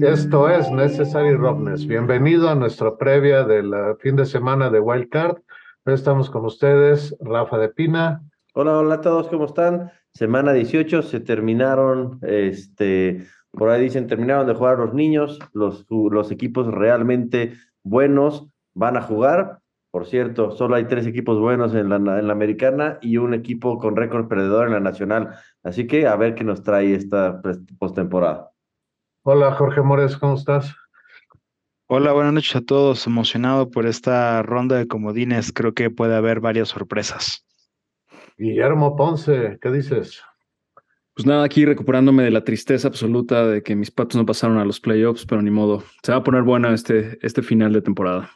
Esto es Necessary Roughness. Bienvenido a nuestra previa del fin de semana de Wildcard. Hoy estamos con ustedes, Rafa de Pina. Hola, hola a todos, ¿cómo están? Semana 18, se terminaron, este, por ahí dicen, terminaron de jugar los niños, los, los equipos realmente buenos van a jugar. Por cierto, solo hay tres equipos buenos en la, en la americana y un equipo con récord perdedor en la nacional. Así que a ver qué nos trae esta postemporada. Hola Jorge Mores, ¿cómo estás? Hola, buenas noches a todos. Emocionado por esta ronda de comodines. Creo que puede haber varias sorpresas. Guillermo Ponce, ¿qué dices? Pues nada, aquí recuperándome de la tristeza absoluta de que mis patos no pasaron a los playoffs, pero ni modo. Se va a poner bueno este, este final de temporada.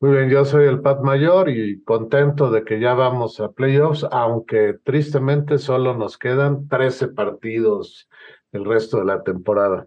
Muy bien, yo soy el Pat Mayor y contento de que ya vamos a playoffs, aunque tristemente solo nos quedan 13 partidos el resto de la temporada.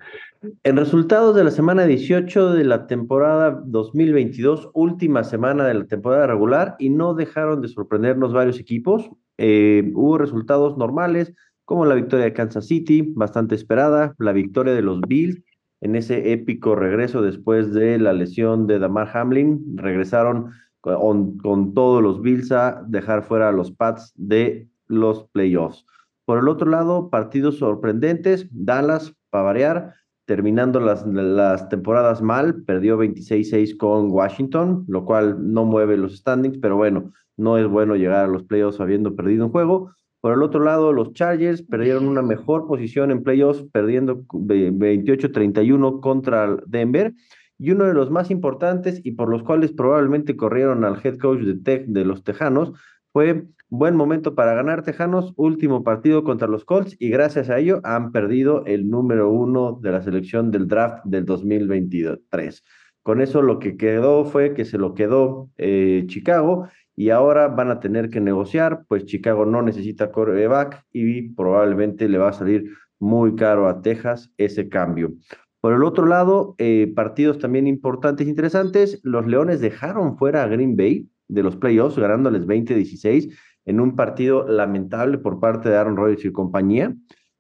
En resultados de la semana 18 de la temporada 2022, última semana de la temporada regular, y no dejaron de sorprendernos varios equipos. Eh, hubo resultados normales, como la victoria de Kansas City, bastante esperada, la victoria de los Bills en ese épico regreso después de la lesión de Damar Hamlin. Regresaron con, con todos los Bills a dejar fuera a los Pats de los playoffs. Por el otro lado, partidos sorprendentes. Dallas, para variar, terminando las, las temporadas mal, perdió 26-6 con Washington, lo cual no mueve los standings, pero bueno, no es bueno llegar a los playoffs habiendo perdido un juego. Por el otro lado, los Chargers perdieron una mejor posición en playoffs, perdiendo 28-31 contra Denver. Y uno de los más importantes y por los cuales probablemente corrieron al head coach de, Tech, de los Tejanos fue buen momento para ganar Tejanos, último partido contra los Colts y gracias a ello han perdido el número uno de la selección del draft del 2023. Con eso lo que quedó fue que se lo quedó eh, Chicago y ahora van a tener que negociar, pues Chicago no necesita coreback y probablemente le va a salir muy caro a Texas ese cambio. Por el otro lado, eh, partidos también importantes e interesantes, los Leones dejaron fuera a Green Bay de los playoffs, ganándoles 20-16 en un partido lamentable por parte de Aaron Rodgers y compañía.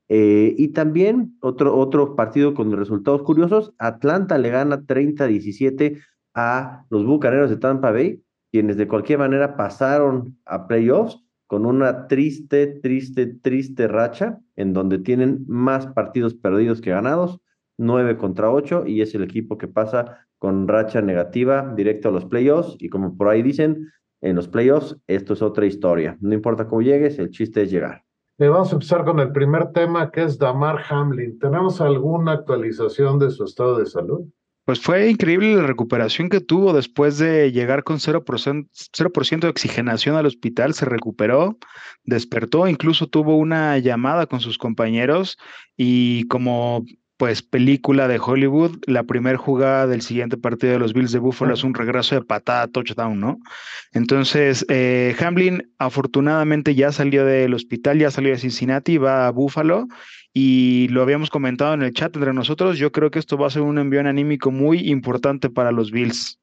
Eh, y también otro, otro partido con resultados curiosos, Atlanta le gana 30-17 a los Bucaneros de Tampa Bay, quienes de cualquier manera pasaron a playoffs con una triste, triste, triste racha, en donde tienen más partidos perdidos que ganados, 9 contra 8, y es el equipo que pasa con racha negativa directo a los playoffs, y como por ahí dicen, en los playoffs, esto es otra historia. No importa cómo llegues, el chiste es llegar. Eh, vamos a empezar con el primer tema, que es Damar Hamlin. ¿Tenemos alguna actualización de su estado de salud? Pues fue increíble la recuperación que tuvo después de llegar con 0%, 0 de oxigenación al hospital, se recuperó, despertó, incluso tuvo una llamada con sus compañeros y como pues película de Hollywood, la primera jugada del siguiente partido de los Bills de Buffalo es un regreso de patada touchdown, ¿no? Entonces, eh, Hamlin afortunadamente ya salió del hospital, ya salió de Cincinnati, va a Buffalo y lo habíamos comentado en el chat entre nosotros, yo creo que esto va a ser un envío anímico muy importante para los Bills.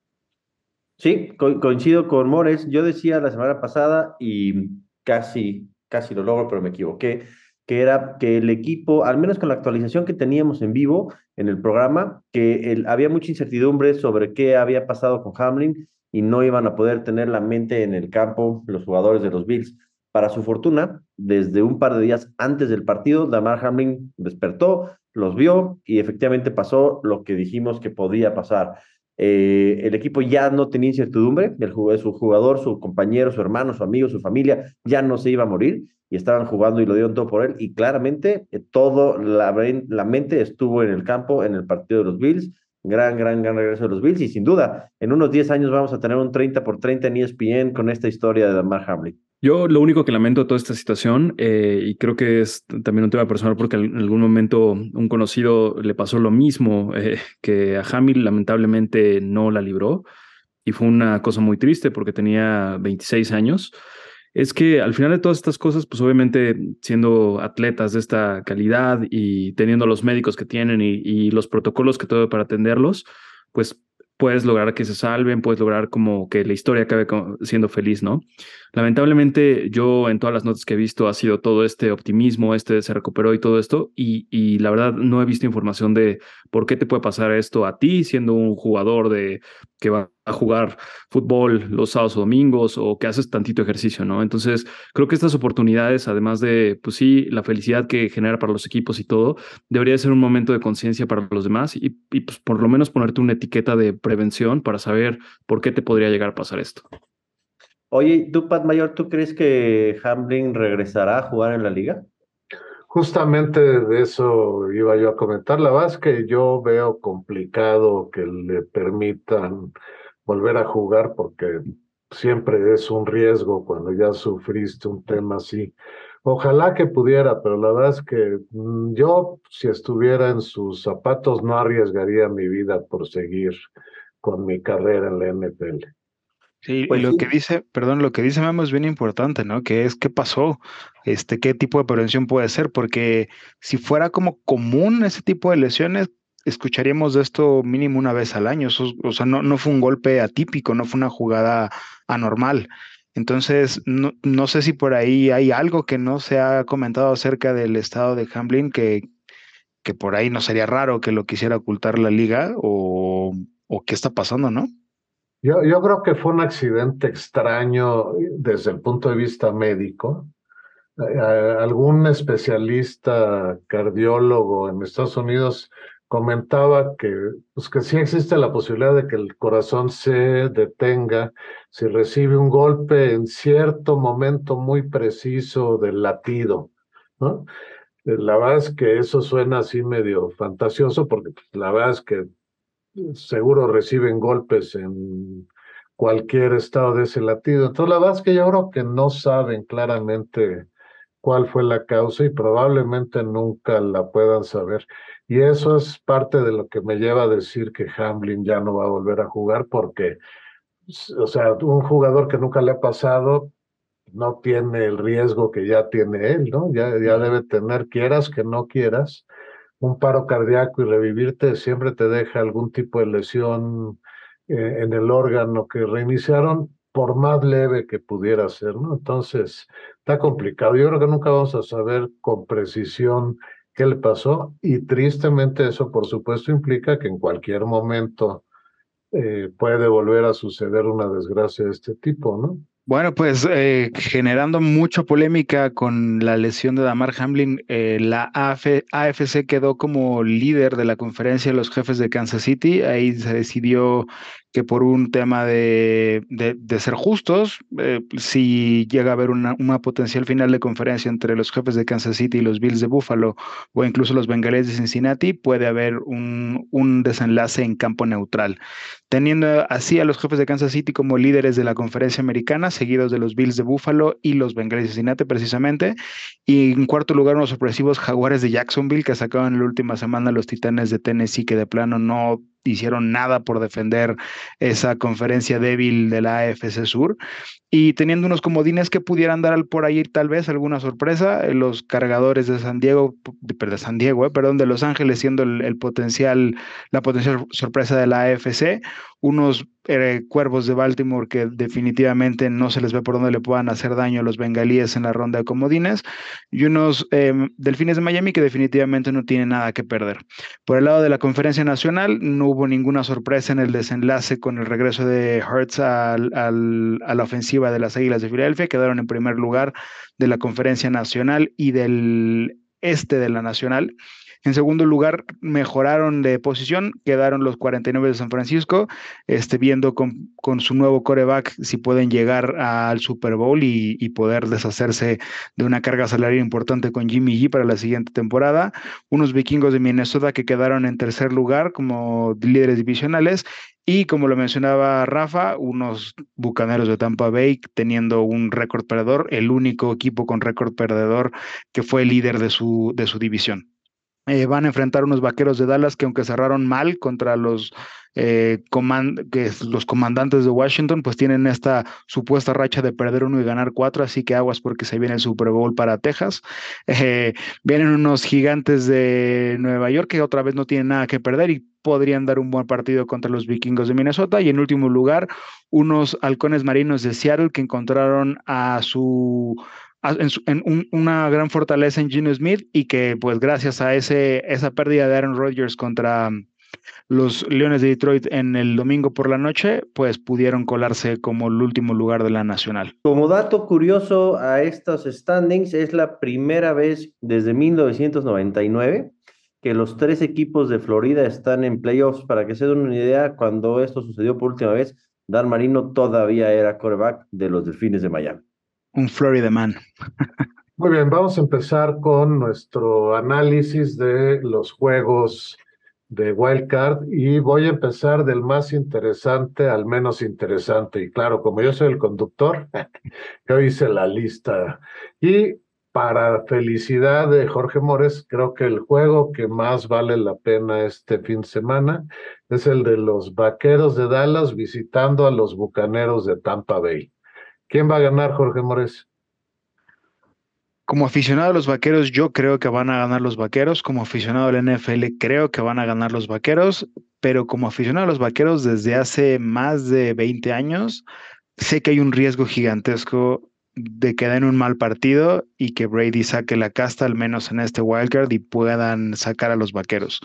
Sí, coincido con Mores. Yo decía la semana pasada y casi, casi lo logro, pero me equivoqué que era que el equipo, al menos con la actualización que teníamos en vivo en el programa, que había mucha incertidumbre sobre qué había pasado con Hamlin y no iban a poder tener la mente en el campo los jugadores de los Bills. Para su fortuna, desde un par de días antes del partido, Damar Hamlin despertó, los vio y efectivamente pasó lo que dijimos que podía pasar. Eh, el equipo ya no tenía incertidumbre, el, su jugador, su compañero, su hermano, su amigo, su familia ya no se iba a morir y estaban jugando y lo dieron todo por él. Y claramente eh, todo, la, la mente estuvo en el campo en el partido de los Bills. Gran, gran, gran regreso de los Bills. Y sin duda, en unos 10 años vamos a tener un 30 por 30 en ESPN con esta historia de Damar Hamlin. Yo lo único que lamento de toda esta situación, eh, y creo que es también un tema personal, porque en algún momento un conocido le pasó lo mismo, eh, que a Hamil lamentablemente no la libró, y fue una cosa muy triste porque tenía 26 años es que al final de todas estas cosas, pues obviamente siendo atletas de esta calidad y teniendo los médicos que tienen y, los protocolos que todo para atenderlos, pues puedes lograr que se salven, puedes lograr como que la historia acabe siendo feliz, ¿no? Lamentablemente, yo en todas las notas que he visto ha sido todo este optimismo, este se recuperó y todo esto, y, y la verdad no he visto información de por qué te puede pasar esto a ti siendo un jugador de que va a jugar fútbol los sábados o domingos o que haces tantito ejercicio, ¿no? Entonces, creo que estas oportunidades, además de, pues sí, la felicidad que genera para los equipos y todo, debería ser un momento de conciencia para los demás y, y pues por lo menos ponerte una etiqueta de prevención para saber por qué te podría llegar a pasar esto. Oye, tú, Pat Mayor, ¿tú crees que Hamlin regresará a jugar en la liga? Justamente de eso iba yo a comentar. La verdad es que yo veo complicado que le permitan volver a jugar porque siempre es un riesgo cuando ya sufriste un tema así. Ojalá que pudiera, pero la verdad es que mm, yo, si estuviera en sus zapatos, no arriesgaría mi vida por seguir con mi carrera en la NFL. Sí, pues lo que dice, perdón, lo que dice Memo es bien importante, ¿no? Que es qué pasó, este, qué tipo de prevención puede ser, porque si fuera como común ese tipo de lesiones, escucharíamos de esto mínimo una vez al año. o sea, no, no fue un golpe atípico, no fue una jugada anormal. Entonces, no, no sé si por ahí hay algo que no se ha comentado acerca del estado de Hamlin, que, que por ahí no sería raro que lo quisiera ocultar la liga o, o qué está pasando, ¿no? Yo, creo que fue un accidente extraño desde el punto de vista médico. Eh, algún especialista cardiólogo en Estados Unidos comentaba que, pues que sí existe la posibilidad de que el corazón se detenga si recibe un golpe en cierto momento muy preciso del latido. Eh, la verdad es que eso suena así medio fantasioso porque pues, la verdad es que seguro reciben golpes en cualquier estado de ese latido. Entonces, la verdad es que yo creo que no saben claramente cuál fue la causa y probablemente nunca la puedan saber. Y eso es parte de lo que me lleva a decir que Hamlin ya no va a volver a jugar porque, o sea, un jugador que nunca le ha pasado no tiene el riesgo que ya tiene él, ¿no? Ya, ya debe tener, quieras que no quieras, un paro cardíaco y revivirte siempre te deja algún tipo de lesión eh, en el órgano que reiniciaron, por más leve que pudiera ser, ¿no? Entonces, está complicado. Yo creo que nunca vamos a saber con precisión qué le pasó y tristemente eso, por supuesto, implica que en cualquier momento eh, puede volver a suceder una desgracia de este tipo, ¿no? Bueno, pues eh, generando mucha polémica con la lesión de Damar Hamlin, eh, la AFC quedó como líder de la conferencia de los jefes de Kansas City. Ahí se decidió que por un tema de, de, ser justos, eh, si llega a haber una, una, potencial final de conferencia entre los jefes de Kansas City y los Bills de Buffalo o incluso los Bengals de Cincinnati, puede haber un, un desenlace en campo neutral. Teniendo así a los jefes de Kansas City como líderes de la conferencia americana, seguidos de los Bills de Buffalo y los Bengals de Cincinnati precisamente, y en cuarto lugar unos sorpresivos Jaguares de Jacksonville que sacaban en la última semana los Titanes de Tennessee que de plano no hicieron nada por defender esa conferencia débil de la AFC Sur. Y teniendo unos comodines que pudieran dar por ahí tal vez alguna sorpresa, eh, los cargadores de San Diego, de, San Diego, eh, perdón, de Los Ángeles siendo el, potencial, la potencial sorpresa de la AFC, unos cuervos de Baltimore que definitivamente no se les ve por dónde le puedan hacer daño a los bengalíes en la ronda de comodines y unos em, delfines de Miami que definitivamente no tienen nada que perder. Por el lado de la conferencia nacional, no hubo ninguna sorpresa en el desenlace con el regreso de Hertz al, a la ofensiva de las Águilas de Filadelfia, quedaron en primer lugar de la conferencia nacional y del este de la nacional. En segundo lugar, mejoraron de posición, quedaron los 49 de San Francisco, este, viendo con, con su nuevo coreback si pueden llegar al Super Bowl y, y, poder deshacerse de una carga salarial importante con Jimmy G para la siguiente temporada. Unos vikingos de Minnesota que quedaron en tercer lugar como líderes divisionales y como lo mencionaba Rafa, unos bucaneros de Tampa Bay teniendo un récord perdedor, el único equipo con récord perdedor que fue líder de su, de su división. Eh, van a enfrentar unos vaqueros de Dallas que aunque cerraron mal contra los, eh, que los comandantes de Washington, pues tienen esta supuesta racha de perder uno y ganar cuatro, así que aguas porque se viene el Super Bowl para Texas. Eh, vienen unos gigantes de Nueva York que otra vez no tienen nada que perder y podrían dar un buen partido contra los vikingos de Minnesota. Y en último lugar, unos halcones marinos de Seattle que encontraron a su en, una gran fortaleza en Gino Smith y que pues gracias a ese, esa pérdida de Aaron Rodgers contra mm, los Leones de Detroit en el domingo por la noche, pues pudieron colarse como el último lugar de la nacional. Como dato curioso a estos standings, es la primera vez desde 1999 que los tres equipos de Florida están en playoffs. Para que se den una idea, cuando esto sucedió por última vez, Dan Marino todavía era coreback de los Delfines de Miami un Florida Man. Muy bien, vamos a empezar con nuestro análisis de los juegos de Wildcard y voy a empezar del más interesante al menos interesante. Y claro, como yo soy el conductor, yo hice la lista. Y para felicidad de Jorge Mores, creo que el juego que más vale la pena este fin de semana es el de los Vaqueros de Dallas visitando a los Bucaneros de Tampa Bay. ¿Quién va a ganar, Jorge Mores? Como aficionado a los vaqueros, yo creo que van a ganar los vaqueros. Como aficionado al NFL, creo que van a ganar los vaqueros. Pero como aficionado a los vaqueros desde hace más de 20 años, sé que hay un riesgo gigantesco de que den un mal partido y que Brady saque la casta, al menos en este wildcard, y puedan sacar a los vaqueros.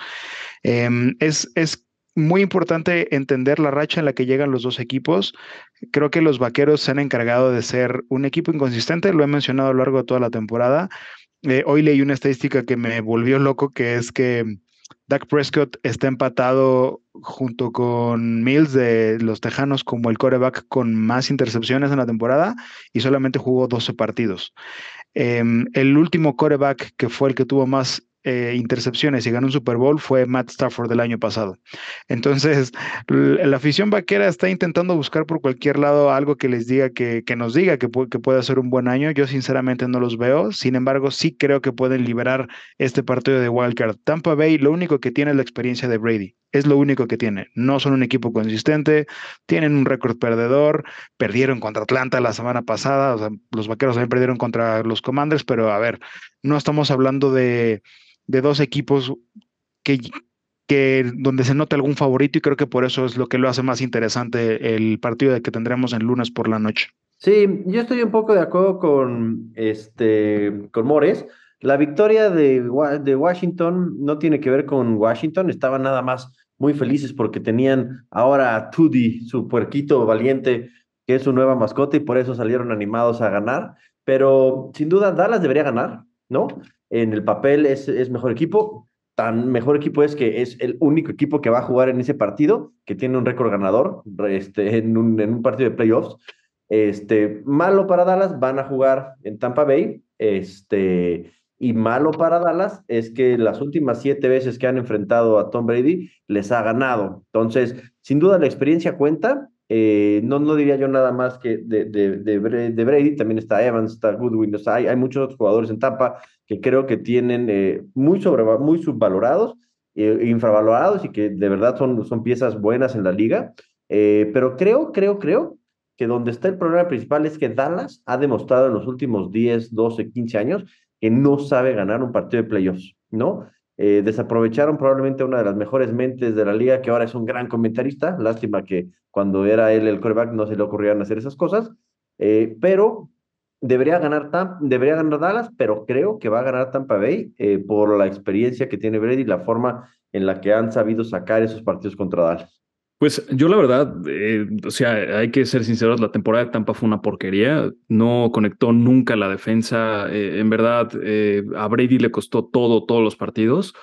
Em, es, es muy importante entender la racha en la que llegan los dos equipos. Creo que los vaqueros se han encargado de ser un equipo inconsistente, lo he mencionado a lo largo de toda la temporada. Eh, hoy leí una estadística que me volvió loco, que es que Dak Prescott está empatado junto con Mills de los Tejanos como el coreback con más intercepciones en la temporada y solamente jugó 12 partidos. Em, el último coreback que fue el que tuvo más eh, intercepciones y ganó un Super Bowl fue Matt Stafford del año pasado. Entonces, la afición vaquera está intentando buscar por cualquier lado algo que les diga que, que nos diga que, puede, que puede ser un buen año. Yo sinceramente no los veo. Sin embargo, sí creo que pueden liberar este partido de Wildcard. Tampa Bay lo único que tiene es la experiencia de Brady. Es lo único que tiene. No son un equipo consistente, tienen un récord perdedor, perdieron contra Atlanta la semana pasada, o sea, los vaqueros también perdieron contra los Commanders, pero a ver, no estamos hablando de de dos equipos que, que donde se nota algún favorito y creo que por eso es lo que lo hace más interesante el partido de que tendremos en lunes por la noche. Sí, yo estoy un poco de acuerdo con este con Mores. La victoria de, de Washington no tiene que ver con Washington, estaban nada más muy felices porque tenían ahora a Tudi, su puerquito valiente, que es su nueva mascota y por eso salieron animados a ganar. Pero sin duda Dallas debería ganar, ¿no? en el papel es, es mejor equipo. Tan mejor equipo es que es el único equipo que va a jugar en ese partido, que tiene un récord ganador este, en, un, en un partido de playoffs. Este, malo para Dallas, van a jugar en Tampa Bay. Este, y malo para Dallas es que las últimas siete veces que han enfrentado a Tom Brady les ha ganado. Entonces, sin duda la experiencia cuenta eh, no, no diría yo nada más que de, de, de, Brady, también está Evans, está Goodwin, hay, hay muchos jugadores en Tampa que creo que tienen eh, muy, sobre, muy subvalorados, eh, infravalorados y que de verdad son, son piezas buenas en la liga. pero creo, creo, creo que donde está el problema principal es que Dallas ha demostrado en los últimos 10, 12, 15 años que no sabe ganar un partido de playoffs, ¿no? Eh, desaprovecharon probablemente una de las mejores mentes de la liga, que ahora es un gran comentarista. Lástima que cuando era él el quarterback no se le ocurrían hacer esas cosas. Eh, pero debería ganar, debería ganar Dallas, pero creo que va a ganar Tampa Bay eh, por la experiencia que tiene Brady y la forma en la que han sabido sacar esos partidos contra Dallas. Pues yo la verdad, eh, o sea, hay que ser sinceros, la temporada de Tampa fue una porquería, no conectó nunca la defensa, eh, en verdad eh, a Brady le costó todo, todos los partidos,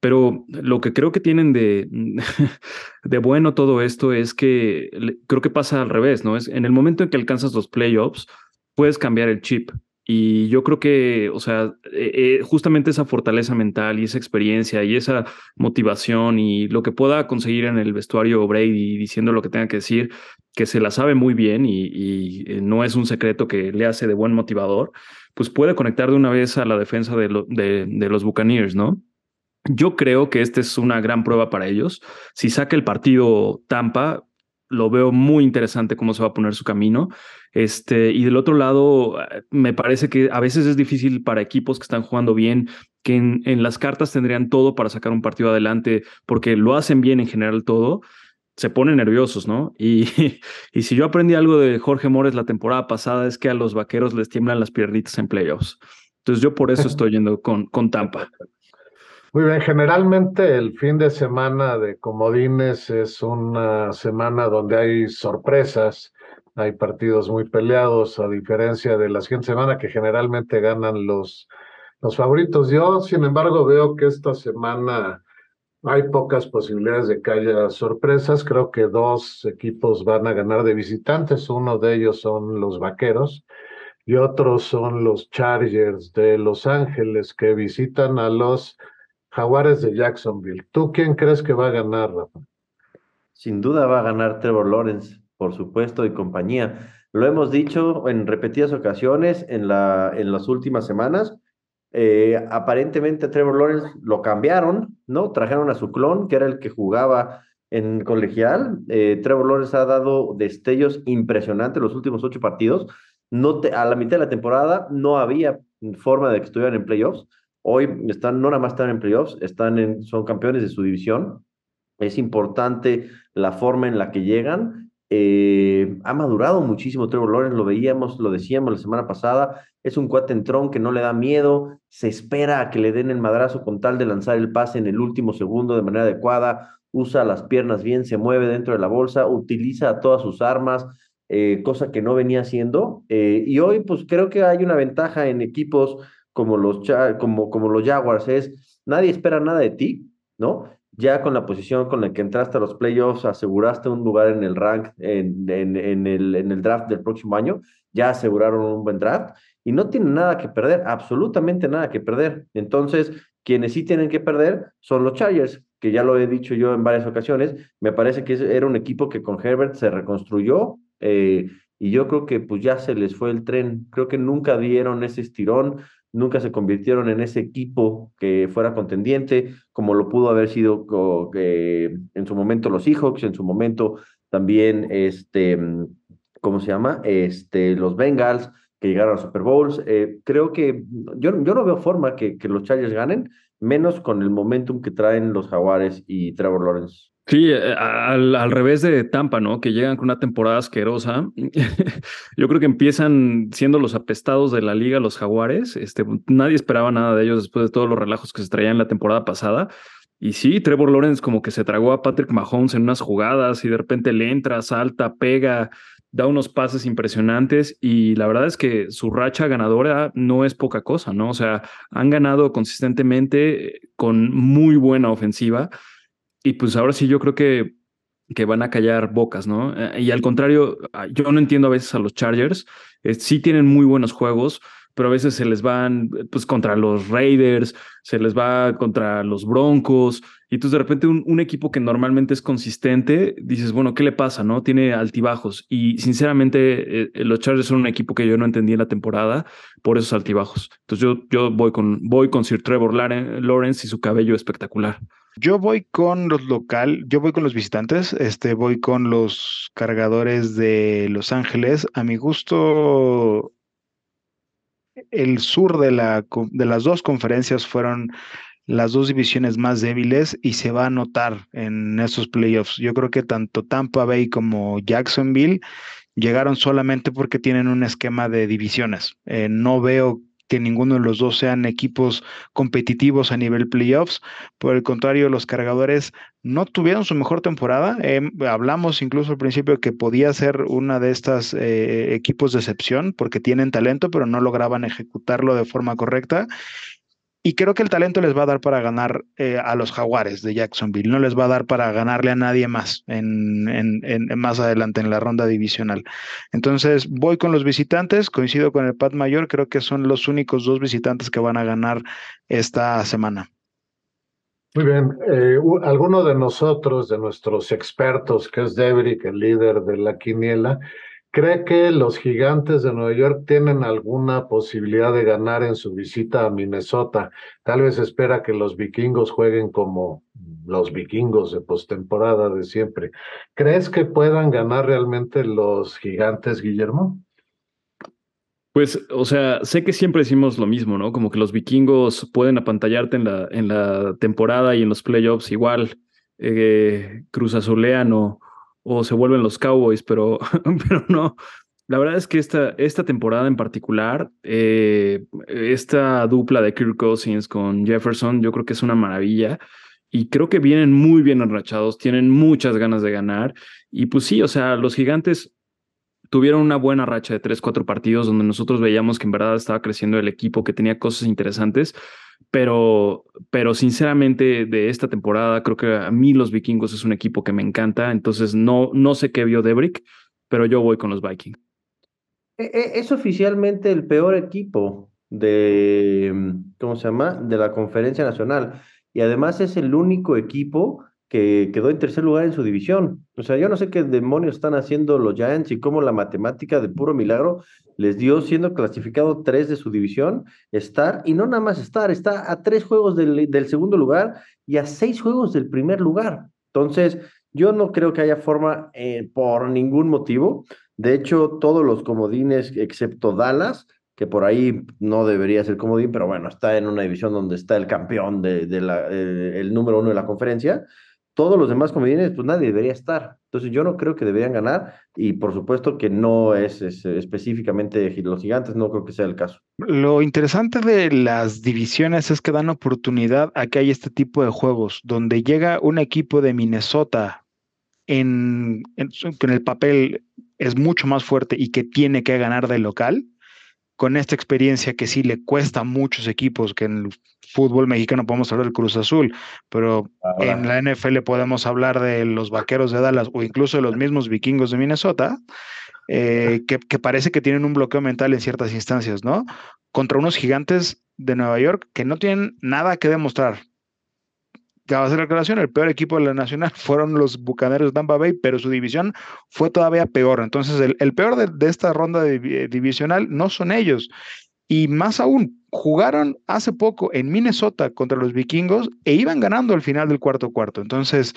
pero lo que creo que tienen de, de bueno todo esto es que creo que pasa al revés, ¿no? Es en el momento en que alcanzas los playoffs, puedes cambiar el chip, y yo creo que, o sea, eh, eh, justamente esa fortaleza mental y esa experiencia y esa motivación y lo que pueda conseguir en el vestuario Brady diciendo lo que tenga que decir, que se la sabe muy bien y, eh, no es un secreto que le hace de buen motivador, pues puede conectar de una vez a la defensa de, de, de los Buccaneers, ¿no? Yo creo que esta es una gran prueba para ellos. Si saca el partido Tampa, lo veo muy interesante cómo se va a poner su camino. Este, y del otro lado, me parece que a veces es difícil para equipos que están jugando bien, que en, en, las cartas tendrían todo para sacar un partido adelante, porque lo hacen bien en general todo, se ponen nerviosos, ¿no? Y, y si yo aprendí algo de Jorge Mores la temporada pasada, es que a los vaqueros les tiemblan las piernitas en playoffs. Entonces yo por eso estoy yendo con, con Tampa. Muy bien, generalmente el fin de semana de comodines es una semana donde hay sorpresas, hay partidos muy peleados, a diferencia de la siguiente semana que generalmente ganan los, los favoritos. Yo, sin embargo, veo que esta semana hay pocas posibilidades de que haya sorpresas. Creo que dos equipos van a ganar de visitantes. Uno de ellos son los Vaqueros y otros son los Chargers de Los Ángeles que visitan a los Jaguares de Jacksonville. ¿Tú quién crees que va a ganar, Rafa? Sin duda va a ganar Trevor Lawrence, por supuesto, y compañía. Lo hemos dicho en repetidas ocasiones en, la, en las últimas semanas. Eh, aparentemente Trevor Lawrence lo cambiaron, ¿no? Trajeron a su clon, que era el que jugaba en colegial. Eh, Trevor Lawrence ha dado destellos impresionantes los últimos ocho partidos. No a la mitad de la temporada no había forma de que estuvieran en playoffs. Hoy están, no nada más están en playoffs, están en, son campeones de su división. Es importante la forma en la que llegan. Eh, ha madurado muchísimo Trevor Lawrence, lo veíamos, lo decíamos la semana pasada. Es un cuatentrón que no le da miedo, se espera a que le den el madrazo con tal de lanzar el pase en el último segundo de manera adecuada, usa las piernas bien, se mueve dentro de la bolsa, utiliza todas sus armas, eh, cosa que no venía haciendo. Eh, y hoy, pues creo que hay una ventaja en equipos como los, como, como los Jaguars, es nadie espera nada de ti, ¿no? Ya con la posición con la que entraste a los playoffs, aseguraste un lugar en el rank, en, en, el, en el draft del próximo año, ya aseguraron un buen draft y no tienen nada que perder, absolutamente nada que perder. Entonces, quienes sí tienen que perder son los Chargers, que ya lo he dicho yo en varias ocasiones, me parece que era un equipo que con Herbert se reconstruyó eh, y yo creo que pues ya se les fue el tren, creo que nunca dieron ese estirón, nunca se convirtieron en ese equipo que fuera contendiente, como lo pudo haber sido en su momento los Seahawks, en su momento también, este, ¿cómo se llama? Este, los Bengals, que llegaron a Super Bowls. Eh, creo que yo, yo no veo forma que, que los Chargers ganen, menos con el momentum que traen los Jaguares y Trevor Lawrence. Sí, eh, al, revés de Tampa, ¿no? Que llegan con una temporada asquerosa. Yo creo que empiezan siendo los apestados de la liga, los jaguares. Este, nadie esperaba nada de ellos después de todos los relajos que se traían la temporada pasada. Y sí, Trevor Lawrence como que se tragó a Patrick Mahomes en unas jugadas y de repente le entra, salta, pega, da unos pases impresionantes y la verdad es que su racha ganadora no es poca cosa, ¿no? O sea, han ganado consistentemente con muy buena ofensiva y pues ahora sí yo creo que, que van a callar bocas, ¿no? Eh, y al contrario, ah, yo no entiendo a veces a los Chargers, eh, sí tienen muy buenos juegos, pero a veces se les van pues contra los Raiders, se les va contra los Broncos, y entonces de repente un, un, equipo que normalmente es consistente, dices, bueno, ¿qué le pasa? ¿No? Tiene altibajos. Y sinceramente, eh, los Chargers son un equipo que yo no entendí en la temporada por esos altibajos. Entonces yo, yo voy, con, voy con Sir Trevor Lawrence y su cabello espectacular. Yo voy con los local, yo voy con los visitantes, este, voy con los cargadores de Los Ángeles. A mi gusto, el sur de, la, de las dos conferencias fueron las dos divisiones más débiles y se va a notar en esos playoffs. Yo creo que tanto Tampa Bay como Jacksonville llegaron solamente porque tienen un esquema de divisiones. Eh, no veo que ninguno de los dos sean equipos competitivos a nivel playoffs. Por el contrario, los cargadores no tuvieron su mejor temporada. Eh, hablamos incluso al principio que podía ser una de estas eh, equipos de excepción porque tienen talento, pero no lograban ejecutarlo de forma correcta. Y creo que el talento les va a dar para ganar eh, a los Jaguares de Jacksonville, no les va a dar para ganarle a nadie más en, más adelante en la ronda divisional. Entonces voy con los visitantes, coincido con el Pat Mayor, creo que son los únicos dos visitantes que van a ganar esta semana. Muy bien, eh, alguno de nosotros, de nuestros expertos, que es Debrick, el líder de la quiniela, ¿Cree que los gigantes de Nueva York tienen alguna posibilidad de ganar en su visita a Minnesota? Tal vez espera que los vikingos jueguen como los vikingos de postemporada de siempre. ¿Crees que puedan ganar realmente los gigantes, Guillermo? Pues, o sea, sé que siempre decimos lo mismo, ¿no? Como que los vikingos pueden apantallarte en la, en la temporada y en los playoffs igual, eh, Cruz Azulean o o se vuelven los Cowboys, pero, pero no. La verdad es que esta, esta temporada en particular, eh, esta dupla de Kirk Cousins con Jefferson, yo creo que es una maravilla. Y creo que vienen muy bien enrachados, tienen muchas ganas de ganar. Y pues sí, o sea, los gigantes tuvieron una buena racha de tres, cuatro partidos donde nosotros veíamos que en verdad estaba creciendo el equipo, que tenía cosas interesantes, pero, pero sinceramente de esta temporada creo que a mí los vikingos es un equipo que me encanta, entonces no, no sé qué vio Debrick, pero yo voy con los Vikings. E, e, es oficialmente el peor equipo de, ¿cómo se llama? De la conferencia nacional. Y además es el único equipo que quedó en tercer lugar en su división. O sea, yo no sé qué demonios están haciendo los Giants y cómo la matemática de puro milagro les dio, siendo clasificado tres de su división, estar, y no nada más estar, está a tres juegos del, del segundo lugar y a seis juegos del primer lugar. Entonces, yo no creo que haya forma eh, por ningún motivo. De hecho, todos los comodines, excepto Dallas, que por ahí no debería ser comodín, pero bueno, está en una división donde está el campeón de, de la, eh, el número uno de la conferencia todos los demás comedines, pues nadie debería estar. Entonces yo no creo que deberían ganar y por supuesto que no es, específicamente los gigantes, no creo que sea el caso. Lo interesante de las divisiones es que dan oportunidad a que haya este tipo de juegos, donde llega un equipo de Minnesota en, en, en el papel es mucho más fuerte y que tiene que ganar de local con esta experiencia que sí le cuesta a muchos equipos, que en el fútbol mexicano podemos hablar del Cruz Azul, pero en la NFL podemos hablar de los Vaqueros de Dallas o incluso de los mismos vikingos de Minnesota, eh, que, que, parece que tienen un bloqueo mental en ciertas instancias, ¿no? Contra unos gigantes de Nueva York que no tienen nada que demostrar ya va a ser la aclaración, el peor equipo de la Nacional fueron los Bucaneros de Tampa Bay, pero su división fue todavía peor. Entonces, el, el peor de, de, esta ronda de, de, divisional no son ellos. Y más aún, jugaron hace poco en Minnesota contra los vikingos e iban ganando al final del cuarto cuarto. Entonces,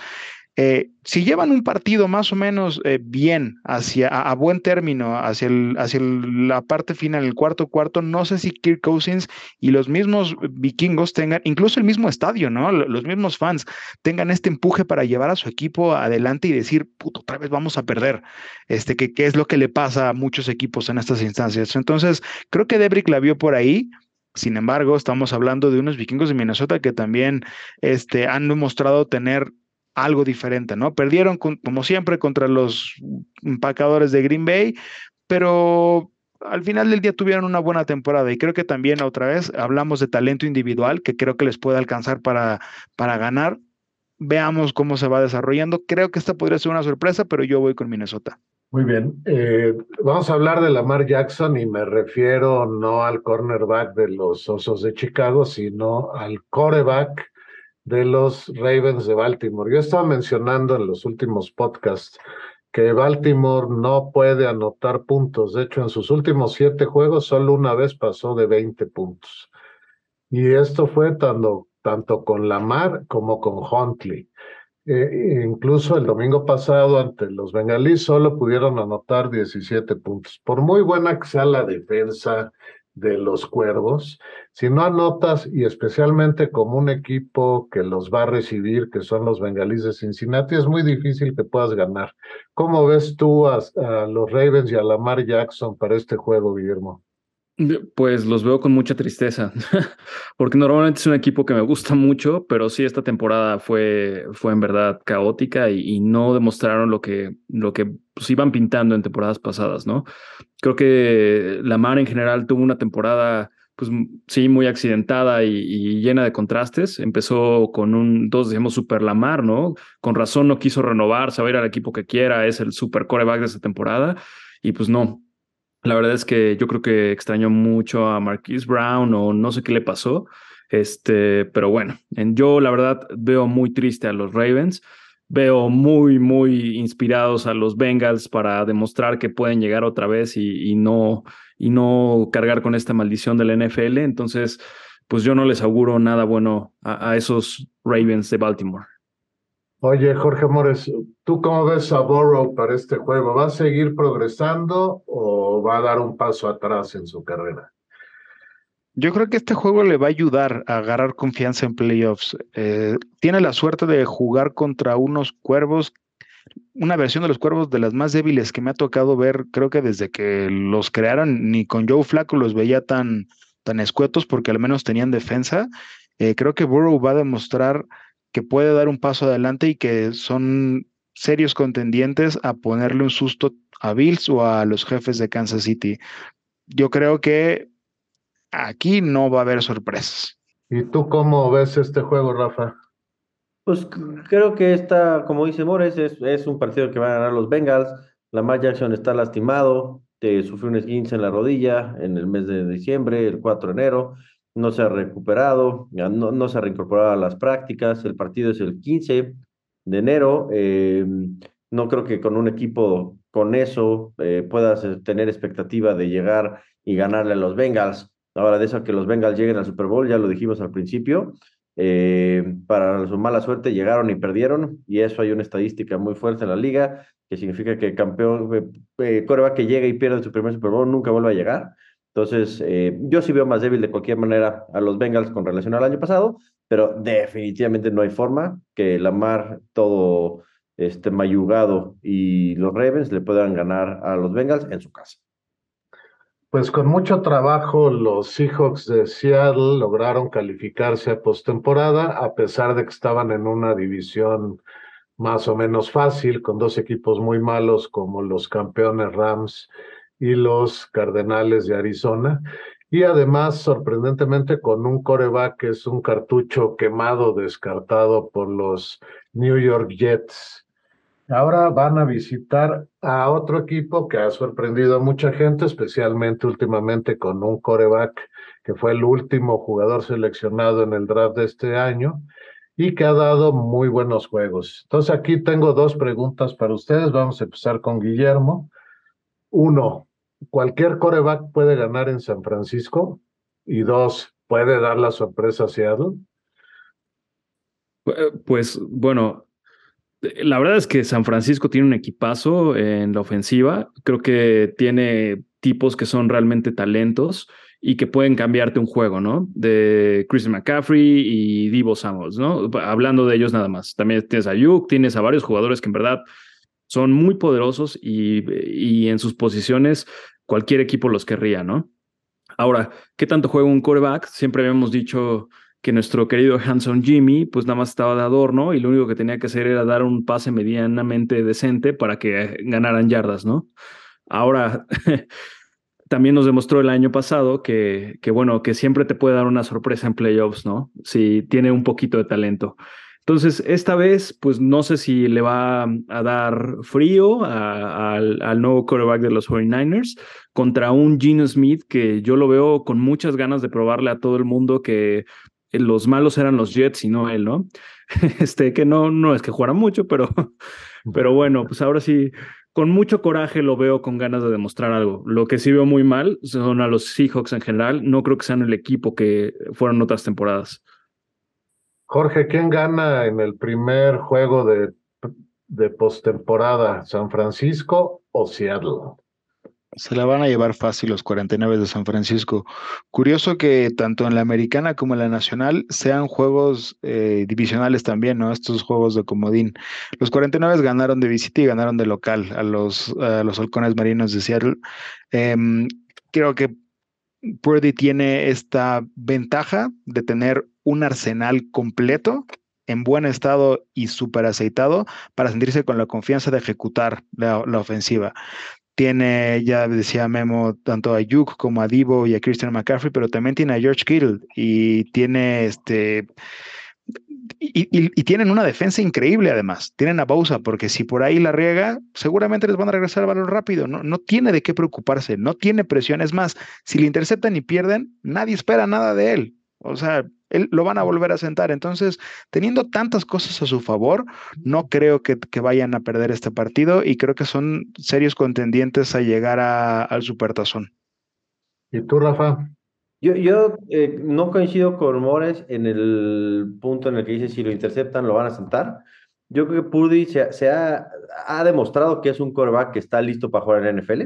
eh, si llevan un partido más o menos eh, bien, hacia, a, buen término, hacia, el, hacia la parte final, el cuarto cuarto, no sé si Kirk Cousins y los mismos vikingos tengan, incluso el mismo estadio, ¿no? Los mismos fans tengan este empuje para llevar a su equipo adelante y decir, puto, otra vez vamos a perder, este, que, que es lo que le pasa a muchos equipos en estas instancias. Entonces, creo que Debrick la vio por ahí. Sin embargo, estamos hablando de unos vikingos de Minnesota que también este, han demostrado tener algo diferente, ¿no? Perdieron como siempre contra los empacadores de Green Bay, pero al final del día tuvieron una buena temporada y creo que también otra vez hablamos de talento individual que creo que les puede alcanzar para, para ganar. Veamos cómo se va desarrollando. Creo que esta podría ser una sorpresa, pero yo voy con Minnesota. Muy bien. Eh, vamos a hablar de Lamar Jackson y me refiero no al cornerback de los Osos de Chicago, sino al coreback de los Ravens de Baltimore. Yo estaba mencionando en los últimos podcasts que Baltimore no puede anotar puntos. De hecho, en sus últimos siete juegos, solo una vez pasó de 20 puntos. Y esto fue tanto, tanto con Lamar como con Huntley. Eh, incluso el domingo pasado ante los bengalíes solo pudieron anotar 17 puntos. Por muy buena que sea la defensa de los cuervos, si no anotas y especialmente como un equipo que los va a recibir, que son los bengalíes de Cincinnati, es muy difícil que puedas ganar. ¿Cómo ves tú a, los Ravens y a Lamar Jackson para este juego, Guillermo? Pues los veo con mucha tristeza, porque normalmente es un equipo que me gusta mucho, pero sí esta temporada fue, fue en verdad caótica y, y no demostraron lo que, lo que pues, iban pintando en temporadas pasadas, ¿no? Creo que Lamar en general tuvo una temporada, pues sí, muy accidentada y, llena de contrastes. Empezó con un, dos decimos super Lamar, ¿no? Con razón no quiso renovar, ir al equipo que quiera, es el super coreback de esta temporada y pues no, la verdad es que yo creo que extrañó mucho a Marquise Brown o no sé qué le pasó. Este, pero bueno, en, yo la verdad veo muy triste a los Ravens. Veo muy, muy inspirados a los Bengals para demostrar que pueden llegar otra vez y, no, y no cargar con esta maldición de la NFL. Entonces, pues yo no les auguro nada bueno a, esos Ravens de Baltimore. Oye, Jorge Mores, ¿tú cómo ves a Burrow para este juego? ¿Va a seguir progresando o va a dar un paso atrás en su carrera? Yo creo que este juego le va a ayudar a agarrar confianza en playoffs. Eh, tiene la suerte de jugar contra unos cuervos, una versión de los cuervos de las más débiles que me ha tocado ver, creo que desde que los crearon, ni con Joe Flaco los veía tan, tan escuetos porque al menos tenían defensa. Eh, creo que Burrow va a demostrar que puede dar un paso adelante y que son serios contendientes a ponerle un susto a Bills o a los jefes de Kansas City. Yo creo que aquí no va a haber sorpresas. ¿Y tú cómo ves este juego, Rafa? Pues creo que esta, como dice Mores, es, un partido que van a ganar los Bengals. Lamar Jackson está lastimado, sufrió un esguince en la rodilla en el mes de diciembre, el 4 de enero. No se ha recuperado, no, no se ha reincorporado a las prácticas. El partido es el 15 de enero. Eh, no creo que con un equipo con eso eh, puedas eh, tener expectativa de llegar y ganarle a los Bengals. Ahora, de eso que los Bengals lleguen al Super Bowl, ya lo dijimos al principio. Eh, para su mala suerte llegaron y perdieron, y eso hay una estadística muy fuerte en la liga, que significa que el campeón, eh, eh que llega y pierde su primer Super Bowl nunca vuelve a llegar. Entonces, eh, yo sí veo más débil de cualquier manera a los Bengals con relación al año pasado, pero definitivamente no hay forma que Lamar todo este mayugado y los Ravens le puedan ganar a los Bengals en su casa. Pues con mucho trabajo los Seahawks de Seattle lograron calificarse a postemporada, a pesar de que estaban en una división más o menos fácil, con dos equipos muy malos como los campeones Rams y los Cardenales de Arizona. Y además, sorprendentemente, con un coreback que es un cartucho quemado, descartado por los New York Jets. Ahora van a visitar a otro equipo que ha sorprendido a mucha gente, especialmente últimamente con un coreback que fue el último jugador seleccionado en el draft de este año y que ha dado muy buenos juegos. Entonces aquí tengo dos preguntas para ustedes. Vamos a empezar con Guillermo. Uno, ¿cualquier coreback puede ganar en San Francisco? Y dos, ¿puede dar la sorpresa a Seattle? Pues bueno, la verdad es que San Francisco tiene un equipazo en la ofensiva. Creo que tiene tipos que son realmente talentos y que pueden cambiarte un juego, ¿no? De Chris McCaffrey y Divo Samuels, ¿no? Hablando de ellos nada más. También tienes a Yuk, tienes a varios jugadores que en verdad son muy poderosos y, y en sus posiciones cualquier equipo los querría, ¿no? Ahora, ¿qué tanto juega un quarterback? Siempre habíamos dicho que nuestro querido Hanson Jimmy, pues nada más estaba de adorno y lo único que tenía que hacer era dar un pase medianamente decente para que ganaran yardas, ¿no? Ahora, también nos demostró el año pasado que, que, bueno, que siempre te puede dar una sorpresa en playoffs, ¿no? Si tiene un poquito de talento. Entonces, esta vez, pues no sé si le va a dar frío al, al, nuevo quarterback de los 49ers contra un Gino Smith que yo lo veo con muchas ganas de probarle a todo el mundo que los malos eran los Jets y no él, ¿no? Este, que no, no es que jugara mucho, pero, pero bueno, pues ahora sí, con mucho coraje lo veo con ganas de demostrar algo. Lo que sí veo muy mal son a los Seahawks en general. No creo que sean el equipo que fueron otras temporadas. Jorge, ¿quién gana en el primer juego de, de postemporada? ¿San Francisco o Seattle? Se la van a llevar fácil los 49 de San Francisco. Curioso que tanto en la americana como en la nacional sean juegos eh, divisionales también, ¿no? Estos juegos de comodín. Los 49 ganaron de visita y ganaron de local a los, los halcones marinos de Seattle. Em, creo que Purdy tiene esta ventaja de tener un arsenal completo en buen estado y súper aceitado para sentirse con la confianza de ejecutar la, ofensiva. Tiene, ya decía Memo, tanto a Yuk como a Divo y a Christian McCaffrey, pero también tiene a George Kittle y tiene este. Y, tienen una defensa increíble además. Tienen a Bausa, porque si por ahí la riega, seguramente les van a regresar el balón rápido. No, no tiene de qué preocuparse, no tiene presión. Es más, si le interceptan y pierden, nadie espera nada de él. O sea, él lo van a volver a sentar. Entonces, teniendo tantas cosas a su favor, no creo que, vayan a perder este partido y creo que son serios contendientes a llegar al Supertazón. ¿Y tú, Rafa? Yo, yo eh, no coincido con Mores en el punto en el que dice si lo interceptan lo van a sentar. Yo creo que Purdy se, ha, ha, demostrado que es un coreback que está listo para jugar en la NFL.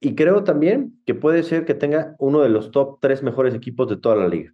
Y creo también que puede ser que tenga uno de los top tres mejores equipos de toda la liga.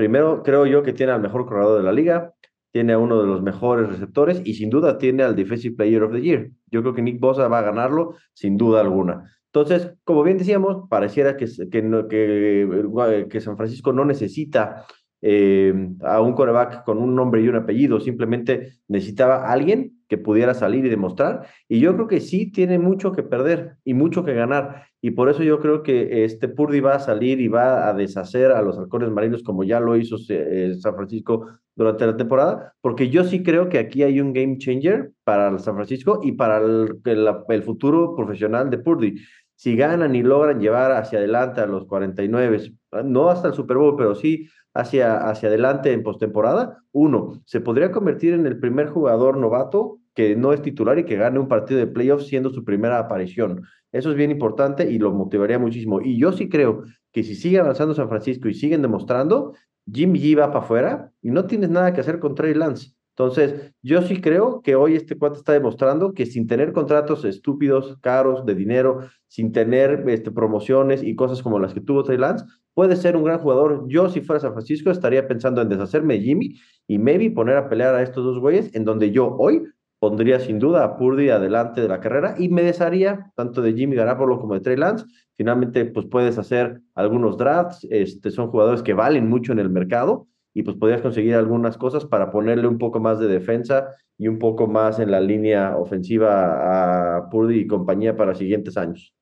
Primero, creo yo que tiene al mejor corredor de la liga, tiene a uno de los mejores receptores y sin duda tiene al Defensive Player of the Year. Yo creo que Nick Bosa va a ganarlo sin duda alguna. Entonces, como bien decíamos, pareciera que, que, que, que San Francisco no necesita eh, a un coreback con un nombre y un apellido, simplemente necesitaba alguien que pudiera salir y demostrar. Y yo creo que sí tiene mucho que perder y mucho que ganar. Y por eso yo creo que este Purdy va a salir y va a deshacer a los halcones marinos como ya lo hizo eh, San Francisco durante la temporada, porque yo sí creo que aquí hay un game changer para San Francisco y para el, el futuro profesional de Purdy. Si ganan y logran llevar hacia adelante a los 49, no hasta el Super Bowl, pero sí hacia, hacia adelante en postemporada, uno, se podría convertir en el primer jugador novato que no es titular y que gane un partido de playoffs siendo su primera aparición. Eso es bien importante y lo motivaría muchísimo. Y yo sí creo que si sigue avanzando San Francisco y siguen demostrando, Jim G va para afuera y no tienes nada que hacer con Trey Lance. Entonces, yo sí creo que hoy este cuate está demostrando que sin tener contratos estúpidos, caros, de dinero, sin tener este, promociones y cosas como las que tuvo Trey Lance, puede ser un gran jugador. Yo, si fuera San Francisco, estaría pensando en deshacerme de Jimmy y maybe poner a pelear a estos dos güeyes, en donde yo hoy pondría sin duda a Purdy adelante de la carrera y me desharía tanto de Jimmy Garapolo como de Trey Lance. Finalmente, pues puedes hacer algunos drafts, este, son jugadores que valen mucho en el mercado y pues podrías conseguir algunas cosas para ponerle un poco más de defensa y un poco más en la línea ofensiva a Purdy y compañía para siguientes años.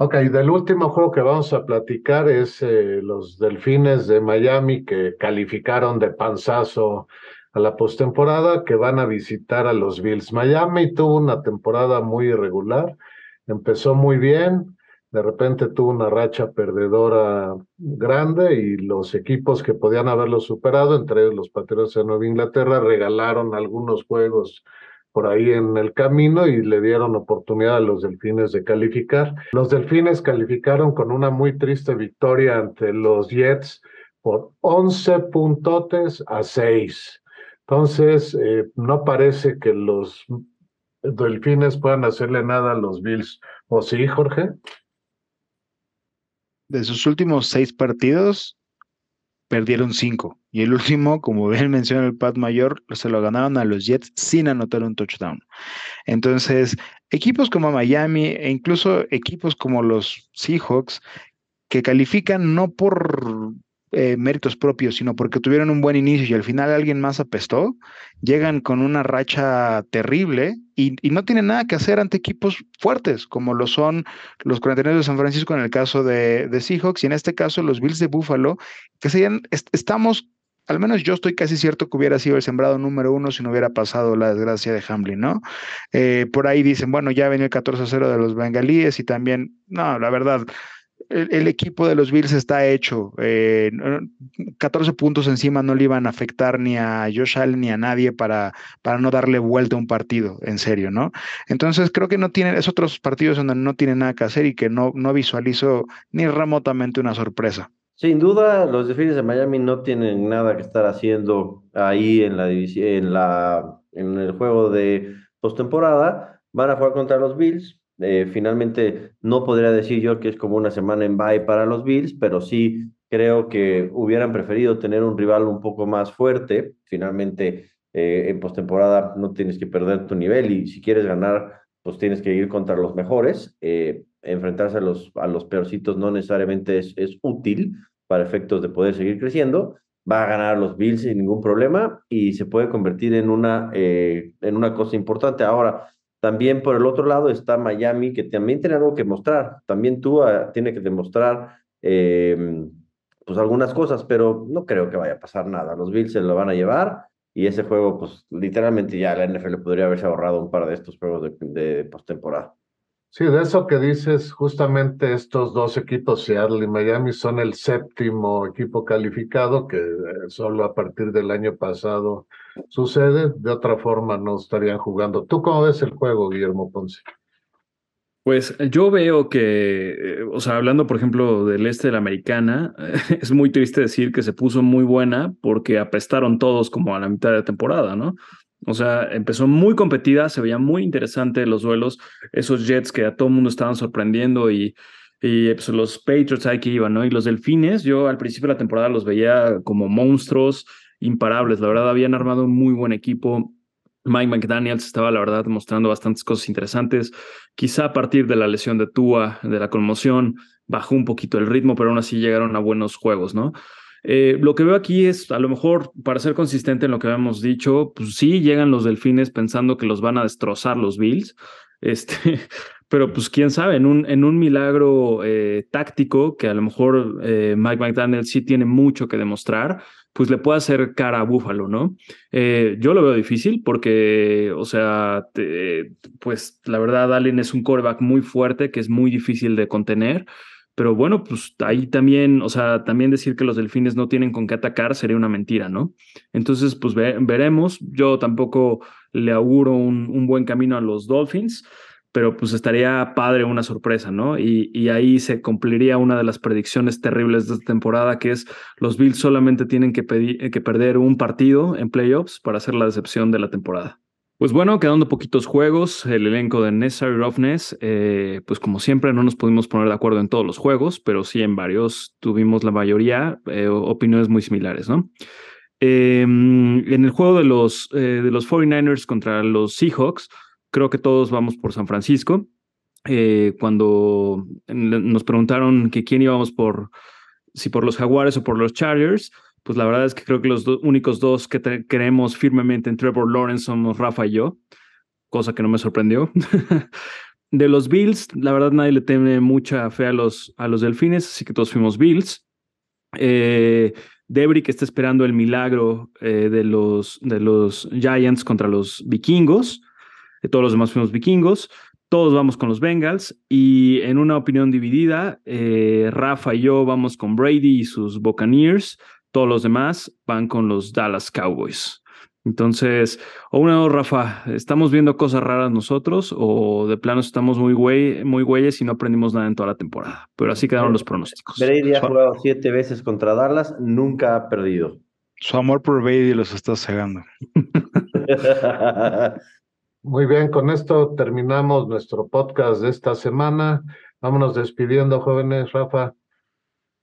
Ok, del último juego que vamos a platicar es eh, los Delfines de Miami que calificaron de panzazo a la postemporada, que van a visitar a los Bills. Miami tuvo una temporada muy irregular, empezó muy bien, de repente tuvo una racha perdedora grande y los equipos que podían haberlo superado, entre ellos los Patriotas de Nueva Inglaterra, regalaron algunos juegos por ahí en el camino y le dieron oportunidad a los delfines de calificar. Los delfines calificaron con una muy triste victoria ante los Jets por 11 puntotes a 6. Entonces, eh, no parece que los delfines puedan hacerle nada a los Bills. ¿O sí, Jorge? De sus últimos seis partidos, perdieron cinco. Y el último, como bien menciona el Pat Mayor, se lo ganaron a los Jets sin anotar un touchdown. Entonces, equipos como Miami e incluso equipos como los Seahawks, que califican no por eh, méritos propios, sino porque tuvieron un buen inicio y al final alguien más apestó, llegan con una racha terrible y, no tienen nada que hacer ante equipos fuertes, como lo son los 49 de San Francisco en el caso de, de Seahawks y en este caso los Bills de Buffalo, que serían, estamos al menos yo estoy casi cierto que hubiera sido el sembrado número uno si no hubiera pasado la desgracia de Hamlin, ¿no? Eh, por ahí dicen, bueno, ya venía el 14 0 de los bengalíes y también, no, la verdad, el, equipo de los Bills está hecho. 14 eh, puntos encima no le iban a afectar ni a Josh Allen ni a nadie para, para no darle vuelta a un partido, en serio, ¿no? Entonces creo que no tienen, es otros partidos donde no tienen nada que hacer y que no, no visualizo ni remotamente una sorpresa. Sin duda, los Delfines de Miami no tienen nada que estar haciendo ahí en la en la en el juego de postemporada. Van a jugar contra los Bills. Eh, finalmente, no podría decir yo que es como una semana en bye para los Bills, pero sí creo que hubieran preferido tener un rival un poco más fuerte. Finalmente, eh, en postemporada no tienes que perder tu nivel y si quieres ganar, pues tienes que ir contra los mejores. Eh, enfrentarse a los, a los peorcitos no necesariamente es, es útil para efectos de poder seguir creciendo. Va a ganar los Bills sin ningún problema y se puede convertir en una, en una cosa importante. Ahora, también por el otro lado está Miami, que también tiene algo que mostrar. También tú tiene que demostrar em, pues algunas cosas, pero no creo que vaya a pasar nada. Los Bills se lo van a llevar y ese juego, pues literalmente ya la NFL podría haberse ahorrado un par de estos juegos de, de postemporada. Sí, de eso que dices, justamente estos dos equipos, Seattle y Miami, son el séptimo equipo calificado que eh, solo a partir del año pasado sucede. De otra forma, no estarían jugando. ¿Tú cómo ves el juego, Guillermo Ponce? Pues yo veo que, eh, o sea, hablando por ejemplo del este de la americana, es muy triste decir que se puso muy buena porque apestaron todos como a la mitad de la temporada, ¿no? O sea, empezó muy competida, se veía muy interesante los duelos, esos Jets que a todo el mundo estaban sorprendiendo y, y pues, los Patriots ahí que iban, ¿no? Y los Delfines, yo al principio de la temporada los veía como monstruos imparables, la verdad habían armado un muy buen equipo. Mike McDaniels estaba, la verdad, mostrando bastantes cosas interesantes. Quizá a partir de la lesión de Tua, de la conmoción, bajó un poquito el ritmo, pero aún así llegaron a buenos juegos, ¿no? Eh, lo que veo aquí es, a lo mejor, para ser consistente en lo que habíamos dicho, pues sí, llegan los delfines pensando que los van a destrozar los Bills, este, pero pues quién sabe, en un, en un milagro eh, táctico que a lo mejor eh, Mike McDaniel sí tiene mucho que demostrar, pues le puede hacer cara a Búfalo, ¿no? yo lo veo difícil porque, o sea, pues la verdad, Allen es un coreback muy fuerte que es muy difícil de contener. Pero bueno, pues ahí también, o sea, también decir que los delfines no tienen con qué atacar sería una mentira, ¿no? Entonces, pues veremos. Yo tampoco le auguro un, un, buen camino a los Dolphins, pero pues estaría padre una sorpresa, ¿no? Y, y ahí se cumpliría una de las predicciones terribles de esta temporada, que es los Bills solamente tienen que, pedir, que perder un partido en playoffs para hacer la decepción de la temporada. Pues bueno, quedando poquitos juegos, el elenco de Necessary Roughness, eh, pues como siempre no nos pudimos poner de acuerdo en todos los juegos, pero sí en varios tuvimos la mayoría eh, opiniones muy similares, ¿no? Em, en el juego de los, eh, de los 49ers contra los Seahawks, creo que todos vamos por San Francisco. cuando nos preguntaron que quién íbamos por, si por los Jaguares o por los Chargers, pues la verdad es que creo que los únicos dos que creemos firmemente en Trevor Lawrence somos Rafa y yo, cosa que no me sorprendió. de los Bills, la verdad nadie le teme mucha fe a los, a los Delfines, así que todos fuimos Bills. Eh, que está esperando el milagro eh, de, los, de los Giants contra los vikingos. Todos los demás fuimos vikingos. Todos vamos con los Bengals y en una opinión dividida, eh, Rafa y yo vamos con Brady y sus Buccaneers. Todos los demás van con los Dallas Cowboys. Entonces, o una o Rafa, ¿estamos viendo cosas raras nosotros o de plano estamos muy, güey, muy güeyes y no aprendimos nada en toda la temporada? Pero así quedaron los pronósticos. Brady ha jugado siete veces contra Dallas, nunca ha perdido. Su amor por Brady los está cegando. Muy bien, con esto terminamos nuestro podcast de esta semana. Vámonos despidiendo, jóvenes. Rafa.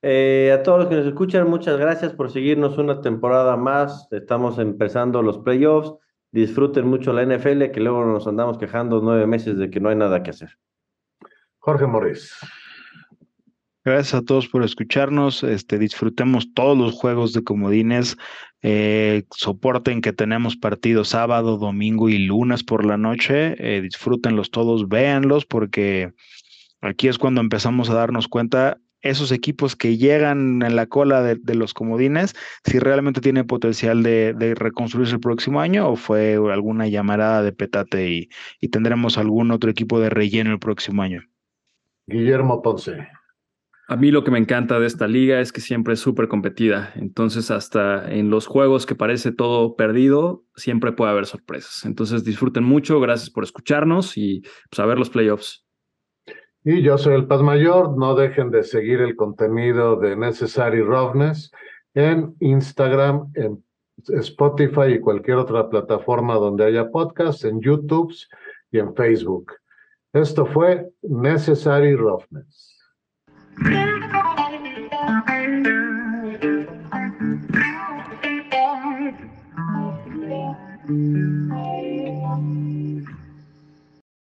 Eh, a todos los que nos escuchan, muchas gracias por seguirnos una temporada más. Estamos empezando los playoffs. Disfruten mucho la NFL, que luego nos andamos quejando nueve meses de que no hay nada que hacer. Jorge Morris. Gracias a todos por escucharnos. Este, disfrutemos todos los juegos de comodines. Eh, soporten que tenemos partidos sábado, domingo y lunes por la noche. Eh, disfrútenlos todos, véanlos, porque aquí es cuando empezamos a darnos cuenta esos equipos que llegan en la cola de, los comodines, si realmente tiene potencial de, reconstruirse el próximo año o fue alguna llamarada de petate y, y tendremos algún otro equipo de relleno el próximo año. Guillermo Ponce. A mí lo que me encanta de esta liga es que siempre es súper competida. Entonces, hasta en los juegos que parece todo perdido, siempre puede haber sorpresas. Entonces, disfruten mucho. Gracias por escucharnos y pues, a ver los playoffs. Y yo soy el Paz Mayor. No dejen de seguir el contenido de Necessary Roughness en Instagram, en Spotify y cualquier otra plataforma donde haya podcasts, en YouTube y en Facebook. Esto fue Necessary Roughness.